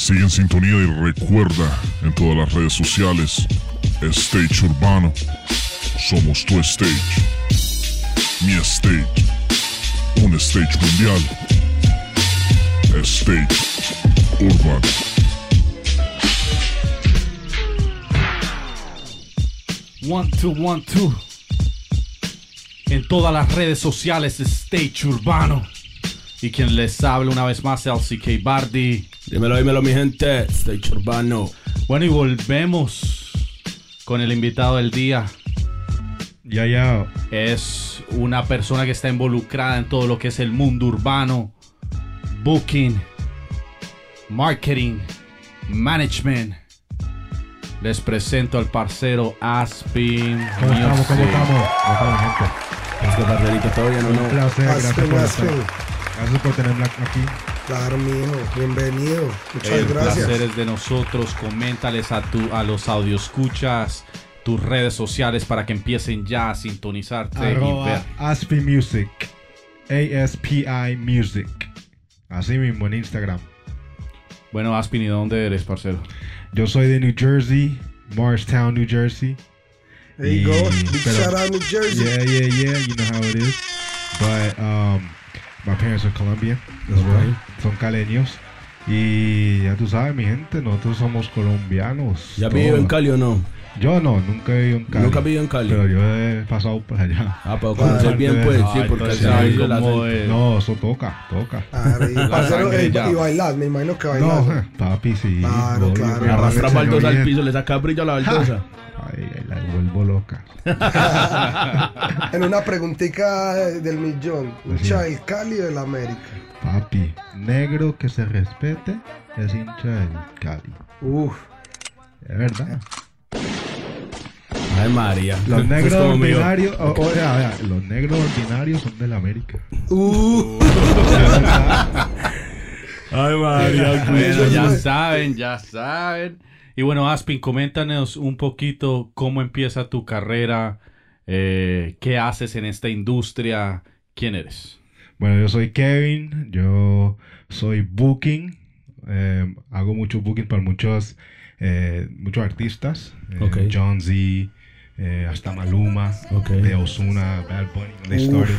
Sigue en sintonía y recuerda en todas las redes sociales, Stage Urbano. Somos tu stage. Mi stage. Un stage mundial. Stage Urbano. One, two, one, two. En todas las redes sociales, Stage Urbano. Y quien les habla una vez más, LCK Bardi. Dímelo, dímelo, mi gente. Stage Urbano. Bueno, y volvemos con el invitado del día. Ya, ya. Es una persona que está involucrada en todo lo que es el mundo urbano, booking, marketing, management. Les presento al parcero Aspin. ¿Cómo estamos? ¿Cómo estamos? ¿Cómo estamos, gente? Es que parcerito, todo bien o Un placer, gracias por, estar- gracias por tenerme aquí. Claro, mijo. Bienvenido. Muchas El gracias. placer es de nosotros. Coméntales a, tu, a los audioscuchas tus redes sociales para que empiecen ya a sintonizarte y ver. Arroba Aspi Music. A-S-P-I Music. Así mismo en Instagram. Bueno, Aspin, ¿y de dónde eres, parcero? Yo soy de New Jersey, Morristown, New Jersey. There you go. Y- Big pero- shout out New Jersey. Yeah, yeah, yeah. You know how it is. But um, my parents are Colombian as well. Son caleños. Y ya tú sabes, mi gente, nosotros somos colombianos. ¿Ya has vivido en. Cali o no? Yo no, nunca he vivido en Cali. ¿Nunca has vivido en Cali? Pero yo he pasado por allá. Ah, pero conocer bien, pues, sí, porque sabes cómo es. No, eso toca, toca. Y, eh, y bailar, me imagino que bailar. No, papi, sí. Claro, claro. mi Arrastra mamá me baldosa al piso, le saca brillo a la baldosa. Ay, vuelvo loca. En una preguntita del millón. Hincha del Cali o del América. Papi, negro que se respete es hincha del Cali. Uf. Es verdad. Ay, María. Los negros ordinarios, o, o sea, vea, los negros ordinarios son del América. Uh. Ay, María. Bueno, ya saben, ya saben. Y bueno, Aspin, coméntanos un poquito cómo empieza tu carrera, eh, qué haces en esta industria, quién eres. Bueno, yo soy Kevin, yo soy booking, eh, hago mucho booking para muchos, eh, muchos artistas, eh, Ok. John Z, eh, hasta Maluma, Ok. de Ozuna, Bad Bunny, when they Uf. started.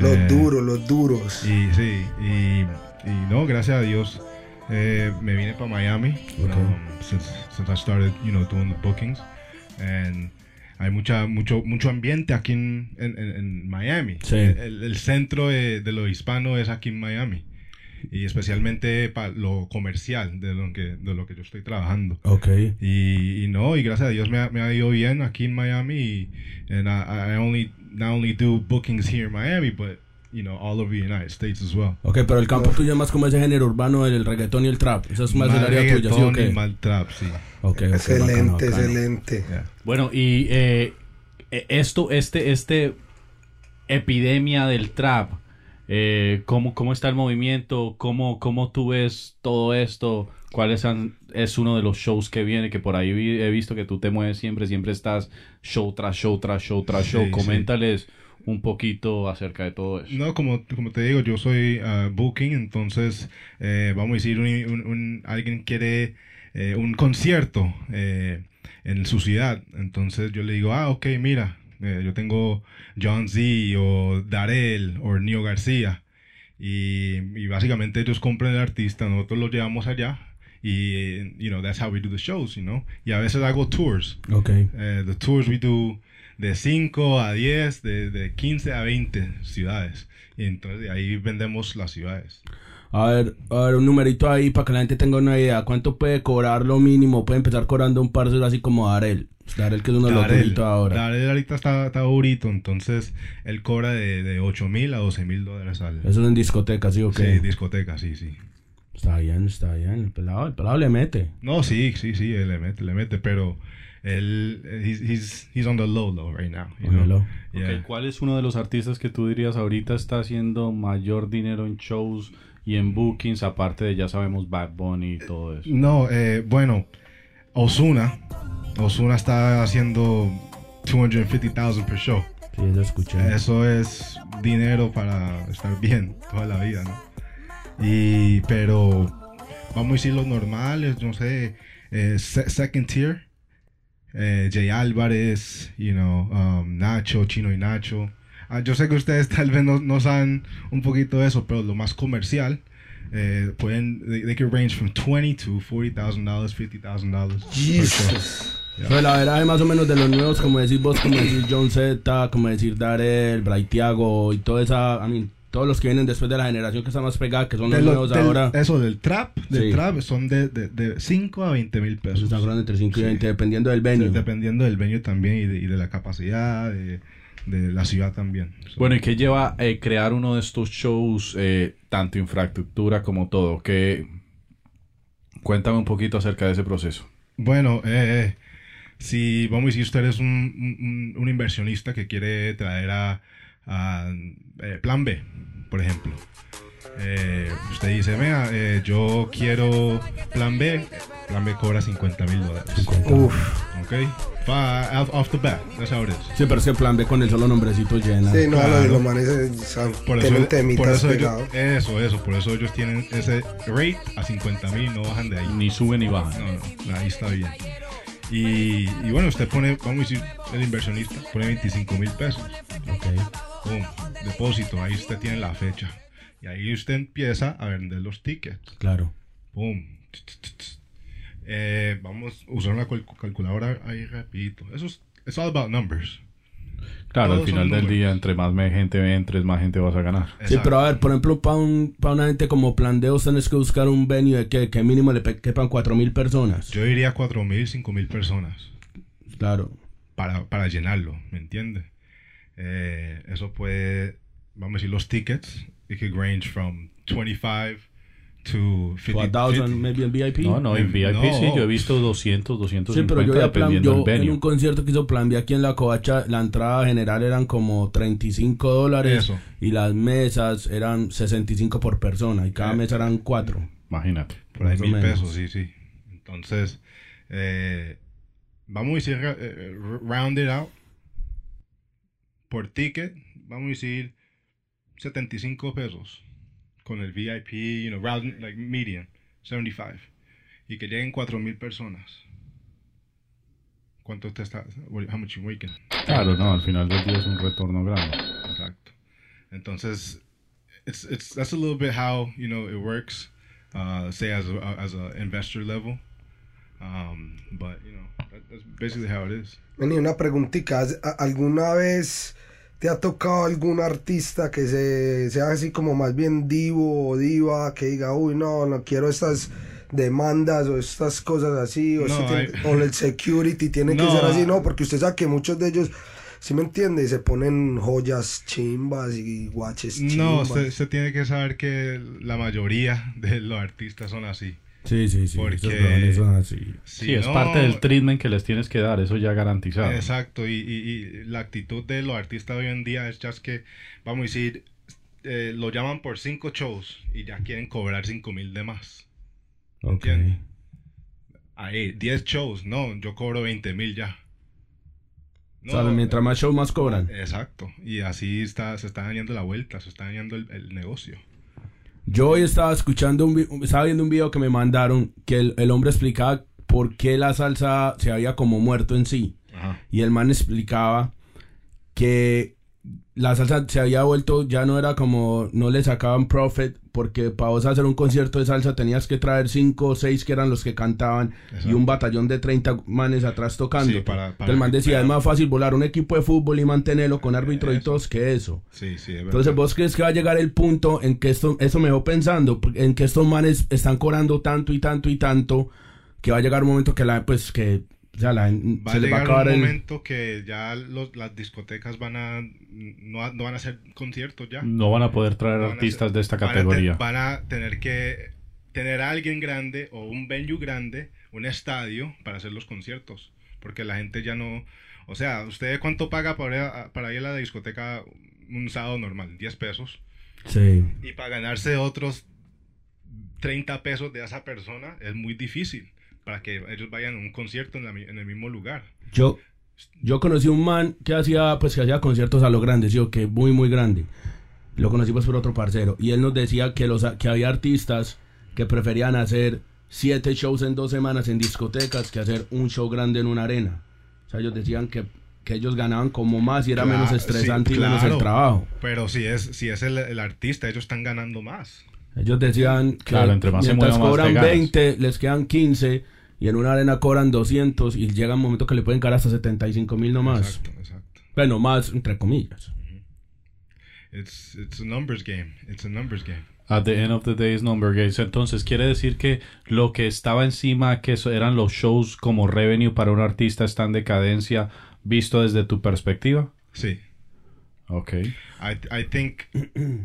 Los Eh, duros, los duros. Y sí, y, y no, gracias a Dios, eh, me vine para Miami um, since, since I started, you know, doing the bookings. And hay mucha, mucho, mucho ambiente aquí en, en, en- en Miami. Sí. El, el centro de, de lo hispano es aquí en Miami. Y especialmente para lo comercial de lo que, de lo que yo estoy trabajando. Ok. Y, y no, y gracias a Dios me, ha- me ha ido bien aquí en Miami. Y and I, I only not only do bookings here in Miami, but you know all over the United States as well. Ok, pero el campo tuyo es más como ese género urbano, el reggaetón y el trap. Eso es más el área tuya, ¿sí o reggaetón qué? y mal trap, sí. Ok, ok, excelente, bacano, bacano. excelente. Yeah. Bueno, y eh, eh, esto, este, este epidemia del trap, eh, ¿cómo, ¿cómo está el movimiento? ¿Cómo, ¿Cómo tú ves todo esto? ¿Cuáles han- es uno de los shows que viene? Que por ahí vi- he visto que tú te mueves siempre, siempre estás show tras show, tras show, tras Sí, show. sí. Coméntales un poquito acerca de todo eso. No, como, como te digo, yo soy ah, booking, entonces eh, vamos a decir, un, un- un- alguien quiere eh, un concierto eh, en su ciudad, entonces yo le digo, ah, ok, mira, eh, yo tengo John Z o Darel o Neo García y, y básicamente ellos compran el artista, nosotros lo llevamos allá y, you know, that's how we do the shows, you know, y a veces hago tours. Ok. Eh, the tours we do de 5 a 10, de, de 15 a 20 ciudades. Y entonces de ahí vendemos las ciudades. A ver, a ver, un numerito ahí para que la gente tenga una idea. ¿Cuánto puede cobrar lo mínimo? Puede empezar cobrando un parcero así como Darel. Darel que es uno de los ahora. Darel ahorita está, está durito, entonces él cobra de, de 8 mil a 12 mil dólares al... Eso es en discoteca, ¿sí o Sí, qué? discoteca, sí, sí. Está bien, está bien. El pelado, el pelado le mete. No, sí, sí, sí, le mete, le mete, pero él, he's, he's, he's on the low low right now. you On the know? low. Yeah. Ok, ¿Cuál es uno de los artistas que tú dirías ahorita está haciendo mayor dinero en shows y en bookings, aparte de ya sabemos Bad Bunny y todo eso? No, eh, bueno, Osuna, Osuna está haciendo 250,000 per show. Sí, eso escuché. Eso es dinero para estar bien toda la vida, ¿no? Y, pero vamos a decir los normales, no sé, eh, se- second tier, eh, Jay Álvarez, you know, um, Nacho, Chino y Nacho. Ah, yo sé que ustedes tal vez no, no saben un poquito de eso, pero lo más comercial, eh, pueden, they, they can range from 20 to $40,000, $50,000. per show. Jesus. Pero la verdad es más o menos de los nuevos, como decir vos, como decir John Z, como decir Darel, Braithiago y toda esa, I mean, todos los que vienen después de la generación que está más pegada, que son De los lo- nuevos del- ahora. Eso del trap, del Sí. trap son de, de, de 5 a 20 mil pesos. Están cobrando entre 5 y Sí. 20, dependiendo del venue. Dependiendo del venue también y de, y de la capacidad de, de la ciudad también. So, Bueno, ¿y qué lleva eh, crear uno de estos shows, eh, tanto infraestructura como todo? Que Cuéntame un poquito acerca de ese proceso. Bueno, eh, eh, si vamos a decir usted es un, un- un inversionista que quiere traer a, a, eh, Plan B, por ejemplo. Eh, usted dice, vea, eh, yo quiero Plan B. Plan B cobra 50 mil dólares. Uf. ¿Ok? Va off, off the bat. That's how it is. Sí, pero ese plan B con el solo nombrecito llena. Sí, no, Claro. los, los manes eh, son- Por eso, tienen por eso ellos, eso, eso, por eso ellos tienen ese rate a 50 mil, no bajan de ahí. Ni sube ni baja. No, no, ahí está bien. Y, y bueno, usted pone, vamos a decir, el inversionista pone 25 mil pesos. Ok. Pum, depósito, ahí usted tiene la fecha. Y ahí usted empieza a vender los tickets. Claro. Pum. Eh, vamos a usar una cal- calculadora ahí rapidito. Eso es it's all about numbers. Claro, al final del números. día, entre más gente entres, más gente vas a ganar. Sí, pero a ver, por ejemplo, para un, pa una gente como plan D, usted tienes que buscar un venue de que, que mínimo le quepan 4.000 personas. Yo diría 4 mil, 5 mil personas. Claro. para, para llenarlo, ¿me entiendes? Eh, eso puede, vamos a decir, los tickets, it could range from 25 to 50. To a thousand, 50. maybe en VIP. No, no, en VIP No. sí, yo he visto 200, Sí, 250, pero yo ya plan, dependiendo yo del venue. en un concierto que hizo Plan B aquí en la Covacha, la entrada general eran como 35 dólares Eso. y las mesas eran 65 por persona y cada Eh. mesa eran 4. Imagínate. Por ahí mil menos. pesos, sí, sí. Entonces, eh, vamos a decir, eh, eh, round it out. Por ticket, vamos a decir 75 pesos. Con el VIP, you know, round, like median, 75. Y que lleguen 4 mil personas. ¿Cuánto te está? How much you making? Claro, no, al final del día es un retorno grande. Exacto. Entonces, it's, it's, that's a little bit how, you know, it works, uh, say as a, as a investor level. Um, but, you know, that, that's basically how it is. Vení, una preguntita. ¿has- a- ¿Alguna vez te ha tocado algún artista que se, sea así como más bien divo o diva que diga, uy, no, no quiero estas demandas o estas cosas así, o, No, esto tiene- hay- o el security tiene que ser así, no, porque usted sabe que muchos de ellos, ¿sí me entiende? Se ponen joyas chimbas y guaches chimbas. No, usted, usted tiene que saber que la mayoría de los artistas son así. Sí, sí, sí. Porque- esos brothers son así. Sí, es no- parte del treatment que les tienes que dar, eso ya garantizado. Exacto, y, y- y la actitud de los artistas hoy en día es just que, vamos a decir, eh, lo llaman por cinco shows y ya quieren cobrar cinco mil de más. Ok. Ahí, 10 shows, no, yo cobro 20 mil ya. O sea, mientras más show, más cobran. Exacto, y así está, se está dañando la vuelta, se está dañando el, el negocio. Yo hoy estaba escuchando un estaba viendo un video que me mandaron que el, el hombre explicaba por qué la salsa se había como muerto en sí. Ajá. Y el man explicaba que la salsa se había vuelto, ya no era como, no le sacaban profit, porque para vos hacer un concierto de salsa tenías que traer cinco o seis que eran los que cantaban y un batallón de 30 manes atrás tocando. Sí, para- el man decía, es más fácil volar un equipo de fútbol y mantenerlo con árbitro y todos que eso. Sí, sí, es verdad. Entonces, ¿vos crees que va a llegar el punto en que esto, eso me dejó pensando, en que estos manes están cobrando tanto y tanto y tanto, que va a llegar un momento que la, pues, que, o sea, la, va se a les va a llegar acabar un el... momento que ya los- las discotecas van a no, no van a hacer conciertos ya. No van a poder traer a artistas hacer- de esta van a te- categoría. Van a, tener que tener a alguien grande o un venue grande, un estadio para hacer los conciertos, porque la gente ya no, o sea, usted cuánto paga para ir a, para ir a la discoteca un sábado normal, 10 pesos, Sí. y para ganarse otros 30 pesos de esa persona es muy difícil para que ellos vayan a un concierto en, la en el mismo lugar. Yo, yo conocí un man que hacía, pues, que hacía conciertos a lo grande, sí, que muy, muy grande. Lo conocí pues por otro parcero. Y él nos decía que, los, que había artistas que preferían hacer siete shows en dos semanas en discotecas que hacer un show grande en una arena. O sea, ellos decían que, que ellos ganaban como más y era menos Claro, estresante sí, y menos el claro. trabajo. Pero si es, si es el, el artista, ellos están ganando más. Ellos decían que Claro, entre más se mientras más cobran ganas. 20, les quedan 15 y en una arena cobran 200 y llega un momento que le pueden caer hasta 75 mil nomás. Exacto, exacto. Bueno, más entre comillas. It's, it's a numbers game. It's a numbers game. At the end of the day is number games. Entonces, quiere decir que lo que estaba encima, que eso eran los shows como revenue para un artista, está en decadencia, visto desde tu perspectiva. Sí. Ok. I, I think,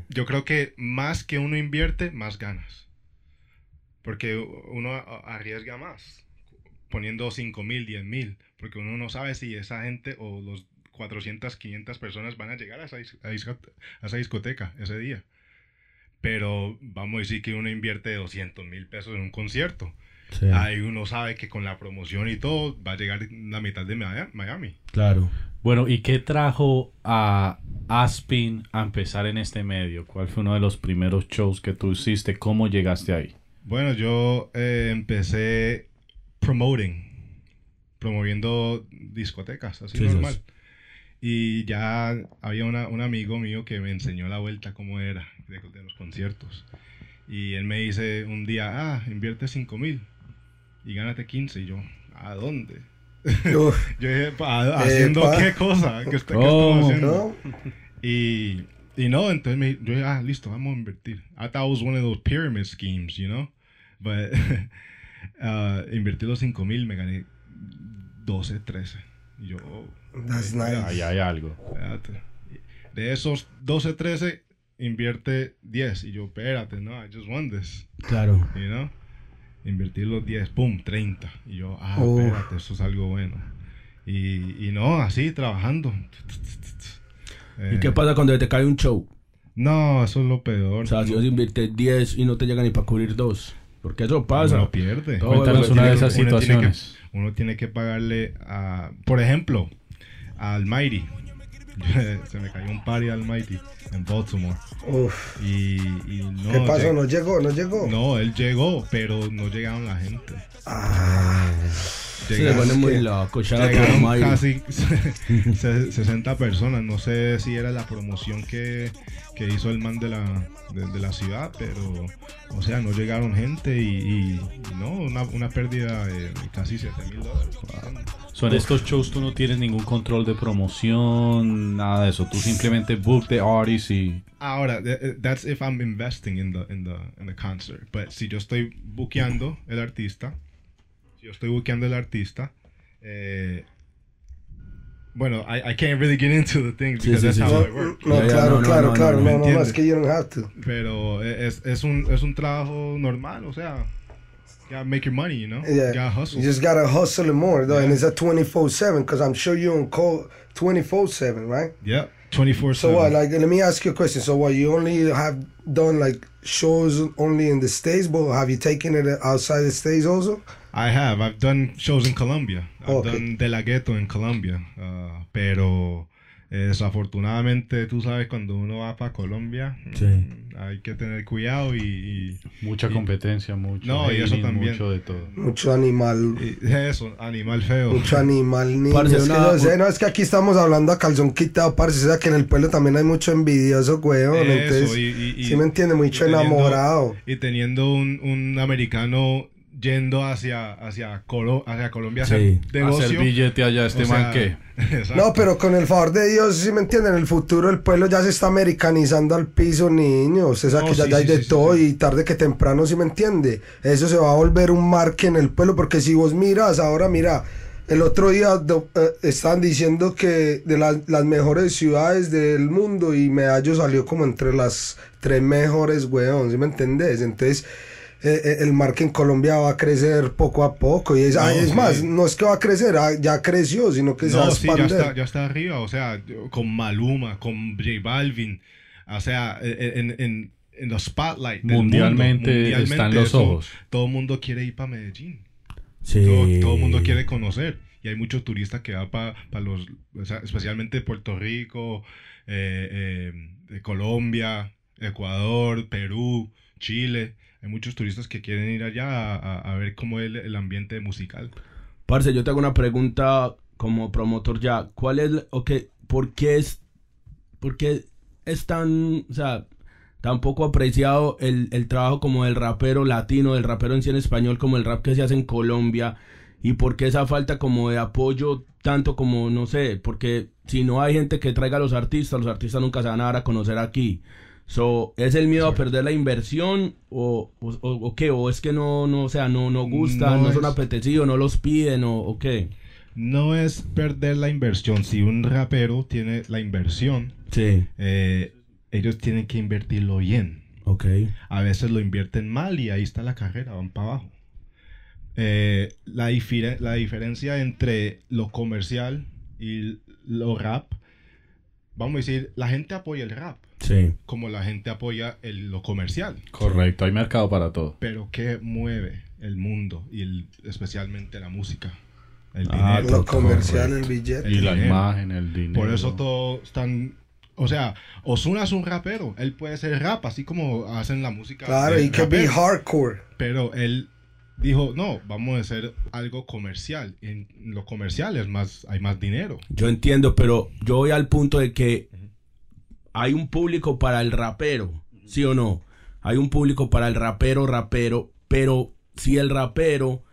yo creo que más que uno invierte, más ganas. Porque uno arriesga más, poniendo 5 mil, 10 mil, porque uno no sabe si esa gente o los 400, 500 personas van a llegar a esa, a discoteca ese día. Pero vamos a decir que uno invierte 200 mil pesos en un concierto. Sí, Ahí uno sabe que con la promoción y todo va a llegar la mitad de Mia- Miami. claro. Bueno, ¿y qué trajo a Aspin a empezar en este medio? ¿Cuál fue uno de los primeros shows que tú hiciste? ¿Cómo llegaste ahí? Bueno, yo eh, empecé promoting, promoviendo discotecas, así Sí, normal. Y ya había una- un amigo mío que me enseñó la vuelta cómo era de, de los conciertos. Y él me dice un día, ah, invierte 5 mil y gánate 15. Y yo, ¿a dónde? Yo dije, "¿Pa- ¿haciendo Epa. qué cosa? ¿Qué, está- qué ¿Cómo? estamos haciendo? ¿no? Y, y no, entonces me, yo dije, ah, listo, vamos a invertir. I thought it was one of those pyramid schemes, you know? But uh, invertí los 5 mil, me gané 12, 13. Y yo, oh, That's nice. Ahí hay algo. espérate. De esos 12, 13, invierte 10. Y yo, espérate, no, I just won this, Claro. you know? Invertí los 10, pum, 30. Y yo, ah, Uf. espérate, eso es algo bueno. Y, y no, así, trabajando. ¿Y Eh, qué pasa cuando te cae un show? No, eso es lo peor. O sea, si vos inviertes 10 y no te llega ni para cubrir dos. Porque eso pasa. Uno pierde. Todo Cuéntanos uno una de tiene- esas uno tiene que- situaciones. Uno tiene que pagarle a, por ejemplo, al Mighty. Se me cayó un party al Mighty en Baltimore. Uf. Y, y no. ¿Qué pasó? lleg- ¿No llegó? ¿No llegó? No, él llegó, pero no llegaron la gente. Ah, Se pone muy loco. casi se- 60 personas. No sé si era la promoción que, que hizo el man de la, de, de la ciudad, pero, o sea, no llegaron gente y, y- no, una, una pérdida de, casi 7 mil dólares. So, en estos shows tú no tienes ningún control de promoción, nada de eso. Tú simplemente book the artist y... Ahora, th- eh, that's if I'm investing in the, in the, in the concert. But si yo estoy buqueando el artista, yo estoy buqueando el artista, eh, bueno, I, I can't really get into the things Sí, because sí, that's sí, how sí. it works. No, Ya, ya, claro, no, no, claro, no, claro. no, No, ¿me no, no, entiendes? es que you don't have to. Pero es, es, un, es un trabajo normal, o sea, you gotta make your money, you know? Yeah. You gotta hustle. You just gotta hustle it more, though, and it's a 24 7 because I'm sure you're on call 24 7, right? yeah, 24 So what? Like, let me ask you a question. So what? You only have done like shows only in the states, but have you taken it outside the states also? I have. I've done shows in Colombia. I've Okay. done De La Ghetto en Colombia. uh, pero eh, desafortunadamente, tú sabes, cuando uno va para Colombia, Sí. mm, hay que tener cuidado y, Mucha Y- competencia, mucho No, y eso también. mucho de todo. Mucho animal. y- y eso, animal feo. Mucho animal, niño. Parce, es que una- no sé, no, es que aquí estamos hablando a calzón quitado, parce. O sea, que en el pueblo también hay mucho envidioso, weón. Eso, Entonces, y- y- y- sí me entiende, mucho y teniendo- enamorado. Y teniendo un, un americano yendo hacia, hacia, Colo- hacia Colombia a hacer Sí. negocio. Hacer billete allá, este o sea, man que... No, pero con el favor de Dios, sí me entienden, en el futuro el pueblo ya se está americanizando al piso, niño. Usted sabe No, que ya, sí, ya hay sí, de sí, sí, todo sí. y tarde que temprano, sí me entiende. Eso se va a volver un marque en el pueblo, porque si vos miras, ahora mira, el otro día do- eh, estaban diciendo que de las, las mejores ciudades del mundo y Medallo salió como entre las tres mejores, weón, ¿sí me entendés? Entonces... eh, eh, el marque en Colombia va a crecer poco a poco y es, ah, No, es sí. más, no es que va a crecer, ah, ya creció, sino que se va a No, sí, ya está, ya está arriba, o sea, con Maluma, con J Balvin, o sea, en, en, en los spotlight. del Mundialmente mundo, están los eso, ojos. Todo el mundo quiere ir para Medellín, Sí. todo, el mundo quiere conocer. Y hay muchos turistas que van para los, o sea, especialmente Puerto Rico, eh, eh, Colombia, Ecuador, Perú, Chile. Hay muchos turistas que quieren ir allá a, ver cómo es el, ambiente musical. Parce, yo te hago una pregunta como promotor ya. ¿Cuál es, ok, por qué es, por qué es tan, o sea, tan poco apreciado el, el trabajo como del rapero latino, del rapero en sí español, como el rap que se hace en Colombia? ¿Y por qué esa falta como de apoyo tanto como, no sé, porque si no hay gente que traiga a los artistas, los artistas nunca se van a dar a conocer aquí. So, ¿Es el miedo a perder la inversión o, o, qué? ¿O es que no, no, o sea, no, no gustan, no, No son es- apetecidos, no los piden o, o qué? No es perder la inversión. Si un rapero tiene la inversión, Sí, eh, ellos tienen que invertirlo bien. ok. A veces lo invierten mal y ahí está la carrera, van para abajo. Eh, la, difere- la diferencia entre lo comercial y lo rap, vamos a decir, la gente apoya el rap Sí. como la gente apoya el- lo comercial. Correcto, hay mercado para todo. Pero ¿qué mueve el mundo y el- especialmente la música? El Ah, dinero. Lo comercial, el El billete. Y la dinero. imagen, el dinero. Por eso todos están... O sea, Ozuna es un rapero. Él puede ser rap, así como hacen la música. Claro, y que be hardcore. Pero él dijo, no, vamos a hacer algo comercial. En lo comercial es más, hay más dinero. Yo entiendo, pero yo voy al punto de que hay un público para el rapero, ¿sí o no? Hay un público para el rapero, rapero, pero si el rapero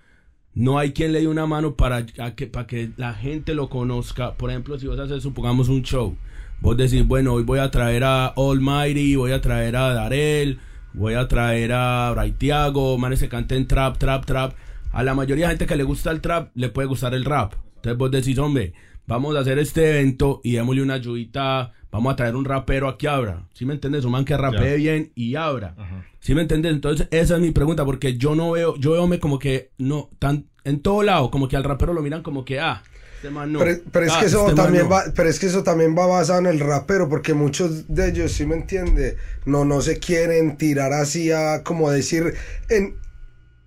no hay quien le dé una mano para que, para que la gente lo conozca, por ejemplo, si vos haces, supongamos, un show, vos decís, bueno, hoy voy a traer a Almighty, voy a traer a Darel, voy a traer a Braithiago, manes que canten trap, trap, trap. A la mayoría de gente que le gusta el trap, le puede gustar el rap. Entonces vos decís, hombre, vamos a hacer este evento y démosle una ayudita, vamos a traer un rapero aquí abra. ¿Sí me entiendes? Un man que rapee Ya. bien y abra. Ajá. ¿Sí me entiendes? Entonces, esa es mi pregunta, porque yo no veo, yo veo me como que, no, tan, en todo lado, como que al rapero lo miran como que, ah, este man no. Pero, pero es Ah, que eso este también no. va, pero es que eso también va basado en el rapero, porque muchos de ellos, ¿sí me entiende? No, no se quieren tirar así a como decir en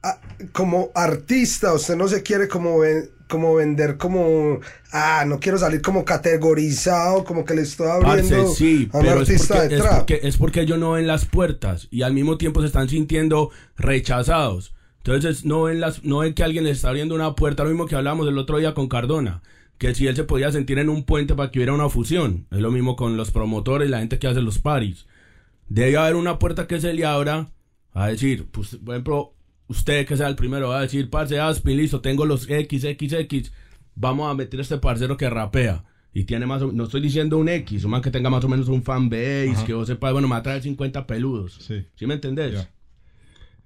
a- como artista, usted no se quiere como ven- como vender como ah, no quiero salir como categorizado, como que le estoy Parce, abriendo sí, a un pero es artista porque, de es, porque, es porque ellos no ven las puertas y al mismo tiempo se están sintiendo rechazados. Entonces no ven, las, no ven que alguien les está abriendo una puerta, lo mismo que hablamos el otro día con Cardona, que si él se podía sentir en un puente para que hubiera una fusión. Es lo mismo con los promotores, la gente que hace los paris. Debe haber una puerta que se le abra a decir, pues, por ejemplo, usted que sea el primero va a decir, parce, Aspi, listo, tengo los XXX, vamos a meter a este parcero que rapea. Y tiene más o no estoy diciendo un X, un man que tenga más o menos un fan base, Ajá. que vos sepas, bueno, me va a traer 50 peludos. Sí. ¿Sí me entendés?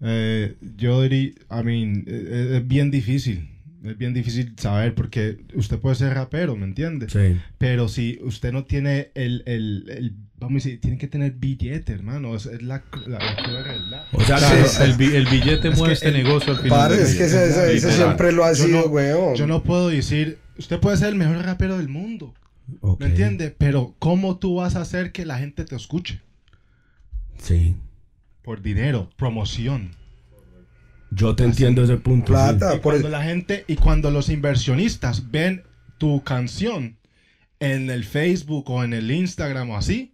Eh, yo diría, I mean, eh, es bien difícil. Es bien difícil saber porque usted puede ser rapero, ¿me entiende? Sí. Pero si usted no tiene el, el, el- vamos a decir, tiene que tener billete, hermano. Es, es la, la, la. O sea, el, bi- el billete Es mueve que este el- negocio al final. Es que ese, ese- siempre lo ha Yo sido, no- weón. Yo no puedo decir, usted puede ser el mejor rapero del mundo, Ok. ¿me entiende? Pero ¿cómo tú vas a hacer que la gente te escuche? Sí. Por dinero, promoción. Yo te entiendo ese punto. Plata. sí. Y por cuando el- la gente y cuando los inversionistas ven tu canción en el Facebook o en el Instagram o así,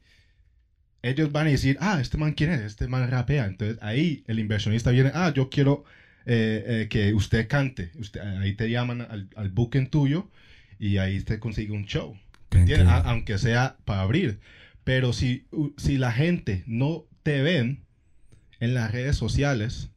ellos van a decir, ah, este man quién es, este man rapea. Entonces ahí el inversionista viene, ah, yo quiero eh, eh, que usted cante. Usted, ahí te llaman al, al booking tuyo y ahí te consigue un show. ¿entiendes? A- aunque sea para abrir. Pero si, si la gente no te ven en las redes sociales,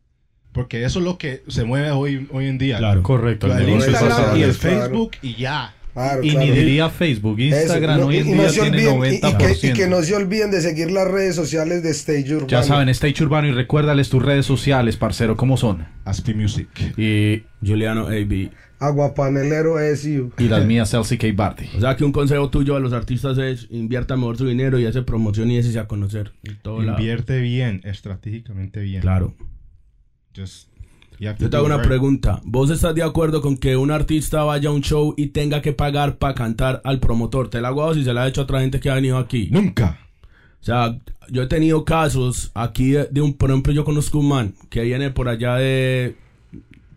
porque eso es lo que se mueve hoy, hoy en día. Claro. Correcto. El Instagram y el Claro. Facebook y ya. Claro, Y claro. ni diría Facebook, Instagram no- hoy en no día tiene y- 90%. Y, que, y que no se olviden de seguir las redes sociales de Stage Urbano. Ya saben, Stage Urbano y recuérdales tus redes sociales, parcero, ¿cómo son? Aspi Music. Y, Juliano AB. Aguapanelero SU. y las mías, LCK Barty. O sea que un consejo tuyo a los artistas es invierta mejor su dinero y hace promoción y ese a conocer. En todo lado. Invierte bien, estratégicamente bien. Claro. Just, Yo te hago una pregunta. ¿Vos estás de acuerdo con que un artista vaya a un show y tenga que pagar para cantar al promotor? Te la hago y se la ha hecho a otra gente que ha venido aquí. Nunca. O sea, yo he tenido casos aquí de, de un, por ejemplo, yo conozco un man que viene por allá de...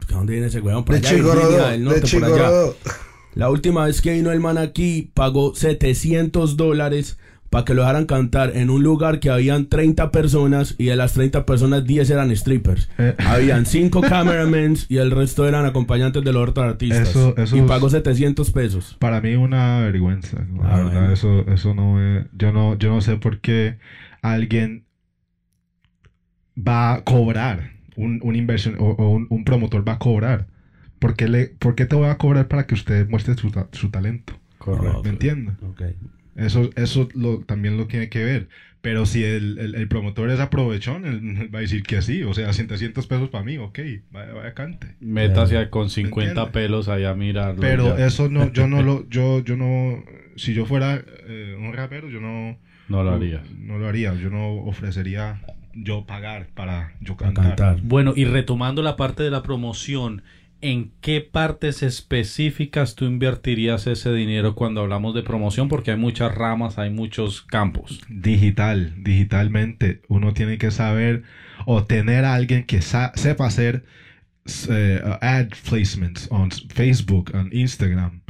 ¿De dónde viene ese weón? Por De allá de Virginia Chigorodó. del De norte, por allá. Chigorodó. La última vez que vino el man aquí, pagó 700 dólares para que lo dejaran cantar en un lugar que habían 30 personas y de las 30 personas 10 eran strippers. Eh. Habían 5 cameramans y el resto eran acompañantes de los otros artistas. Eso- eso y es- pagó 700 pesos. Para mí una vergüenza. La Ah, verdad, bueno. eso, eso no me- yo no, yo no sé por qué alguien va a cobrar un, un inversión o, o un, un promotor va a cobrar. ¿Por qué, le, ¿Por qué te voy a cobrar para que usted muestre su, su talento? Correcto. ¿Me entiende? Ok. Eso, eso lo, también lo tiene que ver. Pero si el, el, el promotor es aprovechón, él va a decir que sí. O sea, 700 pesos para mí, ok, vaya, vaya cante. Métase con 50 entiende? pelos allá a mirarlo. Pero ya. eso no, yo no lo, yo, yo no, si yo fuera eh, un rapero, yo no, No lo haría. no lo haría. Yo no ofrecería yo pagar para yo cantar. Bueno, y retomando la parte de la promoción, ¿en qué partes específicas tú invertirías ese dinero cuando hablamos de promoción? Porque hay muchas ramas, hay muchos campos. Digital, digitalmente, uno tiene que saber o tener a alguien que sepa hacer eh, ad placements on Facebook, on Instagram,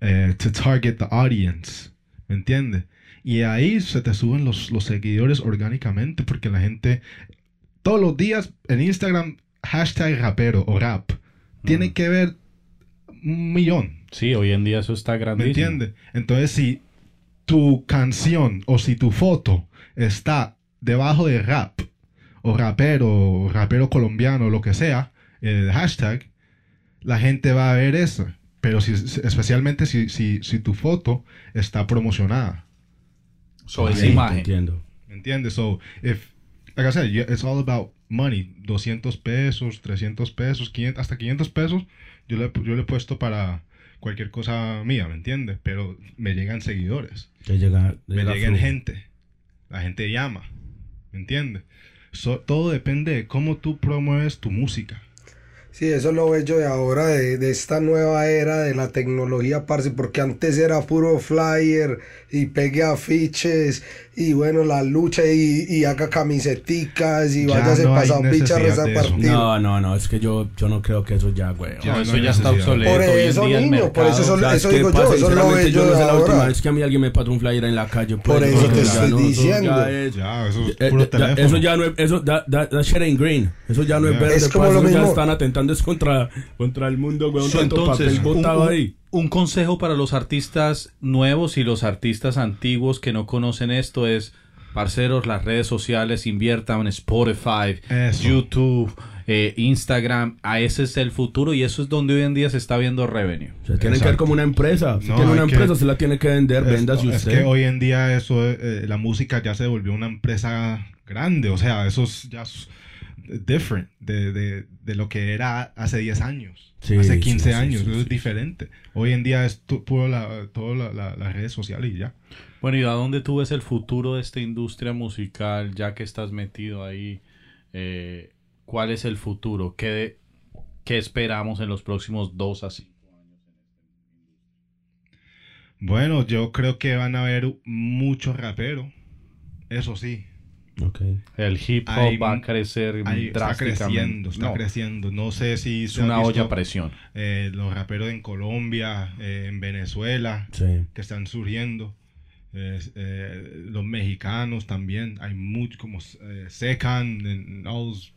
eh, to target the audience, ¿me entiendes? Y ahí se te suben los, los seguidores orgánicamente porque la gente todos los días en Instagram hashtag rapero o rap tiene que ver un millón. Sí, hoy en día eso está ¿Me grandísimo. entiendes? Entonces, si tu canción o si tu foto está debajo de rap, o rapero, o rapero colombiano, lo que sea, el hashtag, la gente va a ver eso. Pero si, especialmente si, si, si tu foto está promocionada. So, esa Sí, imagen. Entiendo. ¿Me entiendes? So, if, like I said, it's all about money. 200 pesos, 300 pesos, 500, hasta 500 pesos, yo le, yo le he puesto para cualquier cosa mía, ¿me entiendes? Pero me llegan seguidores, Que llega, me llega llegan flujo. gente, la gente llama, ¿me entiendes? So, todo depende de cómo tú promueves tu música. Sí, eso es lo bello de ahora, de, de esta nueva era de la tecnología, parce, porque antes era puro flyer y pegue afiches y bueno, la lucha y, y haga camiseticas y Ya váyase no pasado picha necesidad reza de eso. partido. No, no, no, es que yo, yo no creo que eso ya, güey. Ya No, eso ya está obsoleto. Por Hoy en eso, día el niño, por eso mercado- son- ¿Sabes eso qué digo pasa? yo, eso es lo bello yo no de sé la última ahora. vez que a mí alguien me pasó un flyer en la calle. pues, Por eso te ya estoy no, eso diciendo. ya es- Ya, eso es Eh, puro eh, teléfono. Eso ya no es, eso, that, that, that shit ain't green. Eso ya no es verde. Es como lo eso ya mismo. están atentando es contra, contra el mundo, So, tanto entonces, papel un, botado un- ahí. un consejo para los artistas nuevos y los artistas antiguos que no conocen esto es, parceros, las redes sociales, inviertan en Spotify, Eso. YouTube, eh, Instagram. A ese es el futuro y eso es donde hoy en día se está viendo revenue. O sea, tienen que ver como una empresa. Si No, tiene una hay que- empresa, se la tiene que vender, Es- véndase es, usted. que hoy en día eso, eh, la música ya se volvió una empresa grande, o sea, eso es ya different de, de, de lo que era hace 10 años, Sí, hace sí, 15 sí, años, sí, eso sí, es diferente. Hoy en día es tu- puro la, todo la- la- las redes sociales y ya. Bueno, ¿y a dónde tú ves el futuro de esta industria musical ya que estás metido ahí? Eh, ¿Cuál es el futuro? ¿Qué, ¿Qué esperamos en los próximos dos a cinco? Bueno, yo creo que van a haber muchos raperos, eso sí. El hip hop Hay- va a crecer está drásticamente. creciendo, está No, creciendo. No sé si Es una olla a presión. eh, los raperos en Colombia, eh, en Venezuela, Sí. que están surgiendo. Eh, eh, los mexicanos también. Hay muchos como eh, Secan, those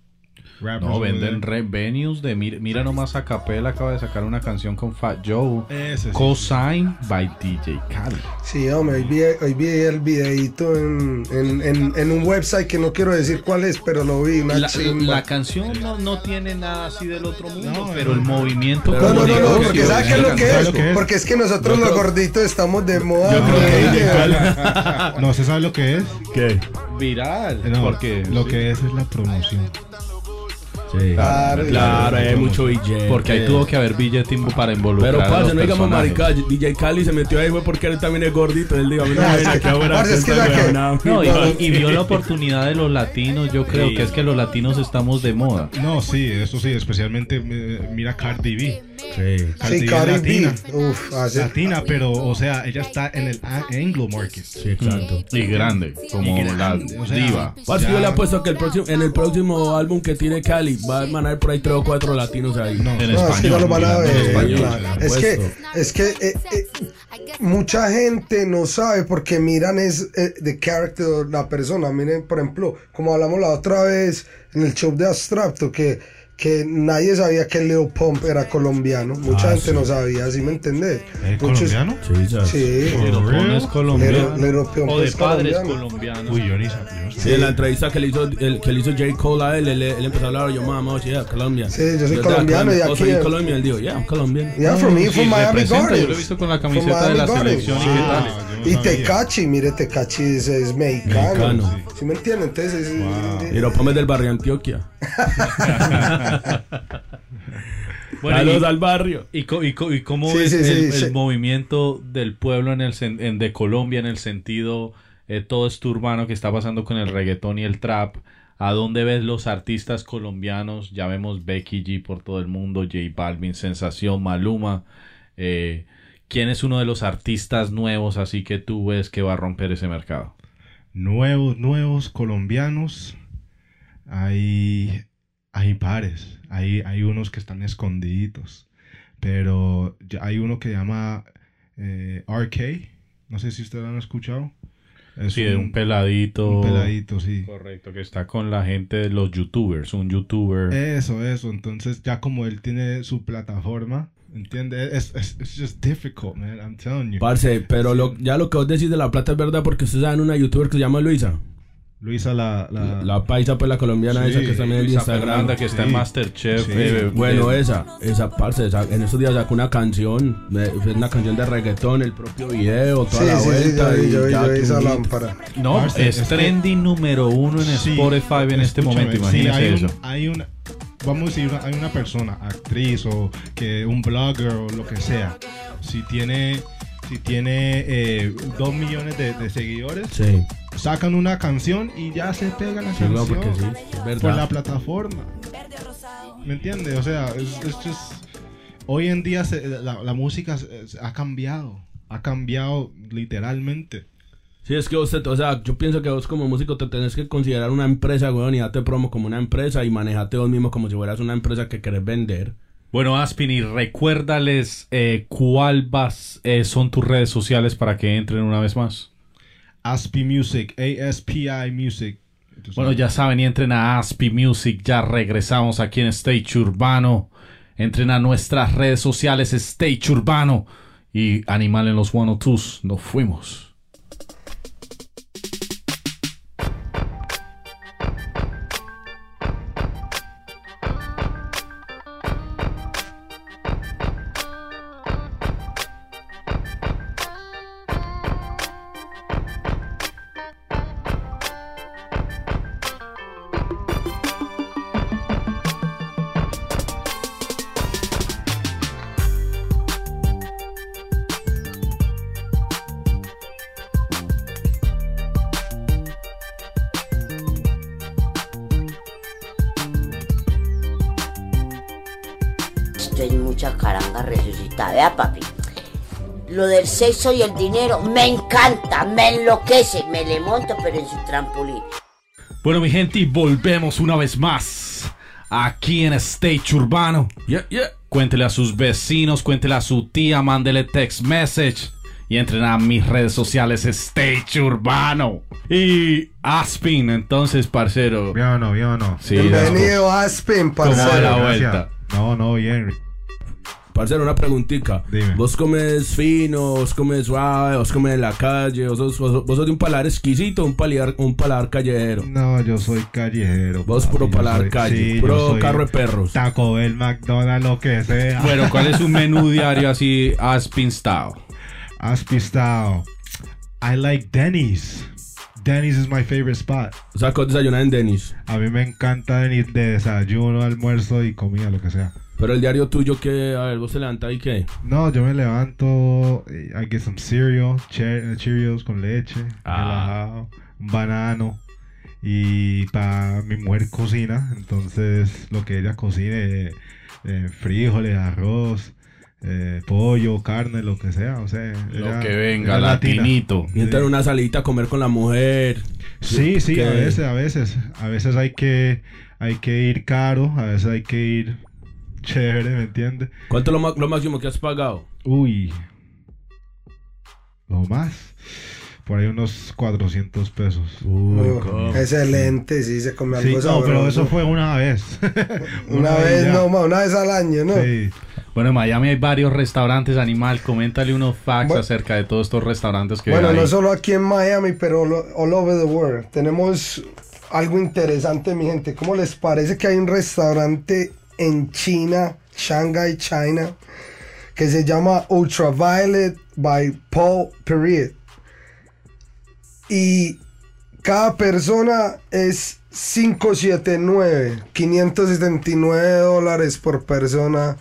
No, venden there. revenues de... Mira, mira nomás a Capela acaba de sacar una canción con Fat Joe. Ese sí. Cosign by DJ Khaled. Sí, hombre, hoy vi, hoy vi el videito en, en, en, en un website que no quiero decir cuál es, pero lo vi, una La, canción no, no tiene nada así del otro mundo, No, pero el movimiento Pero No, no, no, no, porque ¿sabes qué es lo que ¿Sabes es? Porque es que nosotros los gorditos estamos de moda. No, ¿se sabe lo que es? ¿Qué? viral. No, porque lo sí. que es es la promoción. Sí. Claro, Claro, hay mucho billete. Porque ahí tuvo que haber billete para involucrar Pero los no digamos marica, DJ Cali se metió ahí fue porque él también es gordito, él dijo, a mí no. Parce, es que esta la que- huevonada". No, y, vio la oportunidad de los latinos. Yo creo Sí. que es que los latinos estamos de moda. No, sí, eso sí, especialmente eh, mira Cardi B. Sí. Cardi Sí, Cardi latina. B. Uf, hace- Latina, pero, o sea, ella está en el a- Anglo market. Sí, exacto. Y grande, como Y la grande, o sea, diva. Parce, yo le apuesto que el próximo, en el próximo álbum que tiene Cali van a haber por ahí tres o cuatro latinos ahí. No, En No, es que no lo van a ver. español, claro. Es que, es que eh, eh, mucha gente no sabe porque miran es eh, the character de la persona. Miren, por ejemplo, como hablamos la otra vez en el show de Abstracto, que, que nadie sabía que Leo Pump era colombiano. Mucha Ah, gente sí. no sabía, ¿sí me entendés? ¿Es Muchos- colombiano? Sí, ya. Sí. For real? pones colombiano. Little Pump o de es padres colombiano. colombianos. Uy, yo ni sabía. Sí, en la entrevista que le hizo, el, que le hizo J. Cole a él, él, él empezó a hablar, yo, mamá, sí, yeah, Colombia. Sí, yo soy de colombiano y. Oh, aquí soy de es- Colombia, él dijo, yeah, I'm Colombian. Yeah, from me, Sí, from Miami Gardens. Yo lo he visto con la camiseta de la Miami Gardens. selección y Sí. qué tal. yo no Y sabía. Tecachi, mire, Tecachi es, es mexicano. Mexicano. ¿Sí me entienden? Entonces, es-. Y lo pones del barrio Antioquia. Bueno, Saludos y- al barrio. ¿Y, co- y co- y cómo Sí, es sí, el, sí, el sí. movimiento del pueblo en el en- de Colombia en el sentido eh, todo esto urbano que está pasando con el reggaetón y el trap? ¿A dónde ves los artistas colombianos? Ya vemos Becky G por todo el mundo, J Balvin, Sensación, Maluma. Eh, ¿Quién es uno de los artistas nuevos así que tú ves que va a romper ese mercado? nuevos, nuevos colombianos, hay, hay pares, hay, hay unos que están escondiditos, pero hay uno que llama eh, RK, no sé si ustedes lo han escuchado. Es Sí, de un peladito. un peladito, sí. Correcto, que está con la gente de los youtubers, un youtuber. Eso, eso, entonces ya como él tiene su plataforma, ¿entiendes? Es, es, it's just difficult, man, I'm telling you. Parce, pero lo, ya lo que vos decís de la plata es verdad porque ustedes saben una youtuber que se llama Luisa. Luisa la... la, La, paisa, pues la colombiana Sí, esa que está en el Instagram. Que está en Sí. Masterchef. Sí. eh, Bueno, eh, esa, esa parce, esa- en estos días sacó una canción, es una canción de reggaetón, el propio video, toda Sí, la sí, sí, vuelta. y yo yo esa lámpara. No, Parce, es es que- trending número uno en Sí, Spotify en este momento, sí, imagínese hay un- eso. hay una, vamos a decir, hay una persona, actriz o que un blogger o lo que sea, si tiene, si tiene eh, dos millones de, de seguidores, Sí, sacan una canción y ya se pega la sí, no, canción porque sí, es por la plataforma. ¿Me entiendes? O sea, es, es just- hoy en día se- la, la música se- se ha cambiado, ha cambiado literalmente. Sí, es que usted, o sea, yo pienso que vos como músico te tenés que considerar una empresa, weón, y date promo como una empresa y manejate vos mismo como si fueras una empresa que querés vender. Bueno, Aspin, y recuérdales eh, cuál vas, eh, son tus redes sociales para que entren una vez más. Aspi Music, A-S-P-I Music. Bueno, ya saben, y entren a Aspi Music. Ya regresamos aquí en Stage Urbano. Entren a nuestras redes sociales Stage Urbano y Animal en los 102. Nos fuimos. Esto es mucha caranga resucitada. Vea, papi. Lo del sexo y el dinero me encanta, me enloquece, me le monto, pero en su trampolín. Bueno, mi gente, y volvemos una vez más aquí en Stage Urbano. Yeah, yeah. Cuéntele a sus vecinos, cuéntele a su tía, mándele text message. Y entren a mis redes sociales Stage Urbano. Y Aspin, entonces, parcero. ¿Bien o no? ¿Bien o no? Sí, Bienvenido a Aspen, ¿Cómo va la parcero. vuelta? No, no, bien. Parcero, una preguntita. Dime. ¿Vos comes fino, vos comes suave, vos comes en la calle, vos sos, vos, vos sos de un paladar exquisito, un paladar, un paladar callejero? No, yo soy callejero. Vos papi, puro paladar soy- calle, sí, puro carro de perros. Taco Bell, McDonald's, lo que sea. Bueno, ¿cuál es un menú diario así Aspin style? Aspi style. I like Denny's. Denny's is my favorite spot. O sea, que vos desayunas en Denis. A mí me encanta Denny's de desayuno, almuerzo y comida, lo que sea. Pero el diario tuyo, que A ver, vos te levantas y qué? No, yo me levanto, eh, I get some cereal, eh, Cheerios con leche, Ah. relajado, un banano. Y para mi mujer cocina, entonces lo que ella cocine, eh, eh, frijoles, arroz, eh, pollo, carne, lo que sea, o sea, Lo era- que venga, latina. latinito. Y entonces una salita a comer con la mujer. Sí, sí, Que- a veces, a veces, a veces hay que, hay que ir caro, a veces hay que ir chévere, ¿me entiendes? ¿Cuánto es lo, lo máximo que has pagado? Uy, lo más, por ahí unos 400 pesos. Oh, excelente, sí, se come algo Sí, no, sabroso. pero eso fue una vez. Una vez, ya. no, ma, una vez al año, ¿no? Sí. Bueno, en Miami hay varios restaurantes animal. Coméntale unos facts Bueno. acerca de todos estos restaurantes que Bueno, hay. no solo aquí en Miami, pero all over the world. Tenemos algo interesante, mi gente. ¿Cómo les parece que hay un restaurante en China, Shanghai, China, que se llama Ultraviolet by Paul Perrier? Y cada persona es 579, 579 dólares por persona.